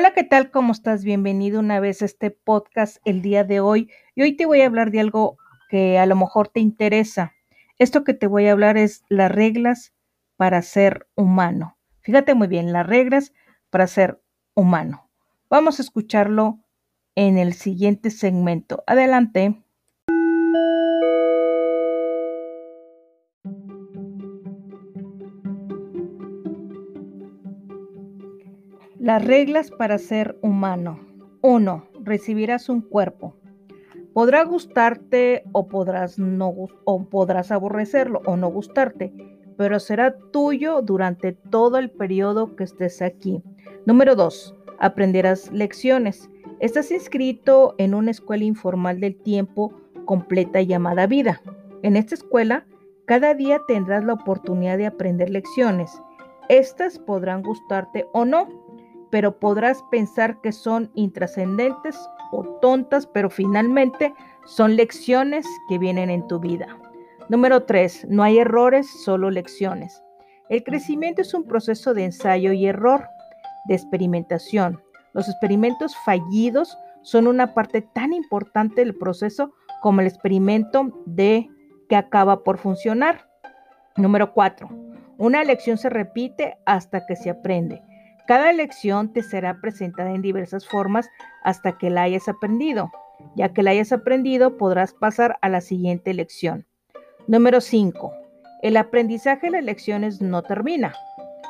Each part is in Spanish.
Hola, ¿qué tal? ¿Cómo estás? Bienvenido una vez a este podcast el día de hoy. Y hoy te voy a hablar de algo que a lo mejor te interesa. Esto que te voy a hablar es las reglas para ser humano. Fíjate muy bien, las reglas para ser humano. Vamos a escucharlo en el siguiente segmento. Adelante. Las reglas para ser humano. 1. Recibirás un cuerpo. Podrá gustarte o podrás no o podrás aborrecerlo o no gustarte, pero será tuyo durante todo el periodo que estés aquí. Número 2. Aprenderás lecciones. Estás inscrito en una escuela informal del tiempo completa llamada vida. En esta escuela, cada día tendrás la oportunidad de aprender lecciones. Estas podrán gustarte o no pero podrás pensar que son intrascendentes o tontas, pero finalmente son lecciones que vienen en tu vida. Número 3. No hay errores, solo lecciones. El crecimiento es un proceso de ensayo y error, de experimentación. Los experimentos fallidos son una parte tan importante del proceso como el experimento de que acaba por funcionar. Número 4. Una lección se repite hasta que se aprende. Cada lección te será presentada en diversas formas hasta que la hayas aprendido. Ya que la hayas aprendido, podrás pasar a la siguiente lección. Número 5. El aprendizaje de las lecciones no termina.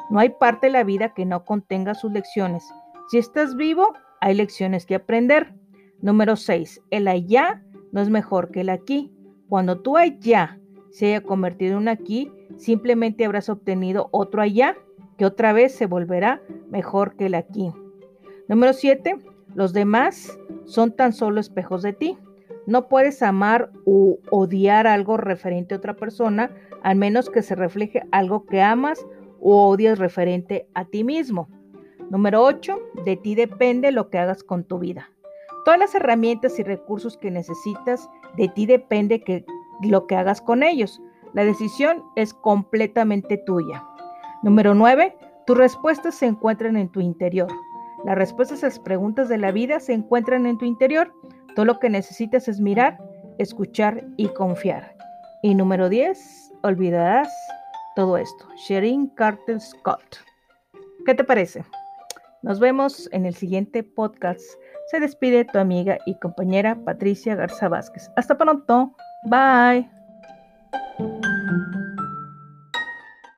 No hay parte de la vida que no contenga sus lecciones. Si estás vivo, hay lecciones que aprender. Número 6. El allá no es mejor que el aquí. Cuando tú allá se haya convertido en un aquí, simplemente habrás obtenido otro allá que otra vez se volverá mejor que el aquí. Número 7. Los demás son tan solo espejos de ti. No puedes amar o odiar algo referente a otra persona, al menos que se refleje algo que amas o odias referente a ti mismo. Número 8. De ti depende lo que hagas con tu vida. Todas las herramientas y recursos que necesitas, de ti depende que, lo que hagas con ellos. La decisión es completamente tuya. Número 9. Tus respuestas se encuentran en tu interior. Las respuestas a las preguntas de la vida se encuentran en tu interior. Todo lo que necesitas es mirar, escuchar y confiar. Y número 10. Olvidarás todo esto. Sherin Carter Scott. ¿Qué te parece? Nos vemos en el siguiente podcast. Se despide tu amiga y compañera Patricia Garza Vázquez. Hasta pronto. Bye.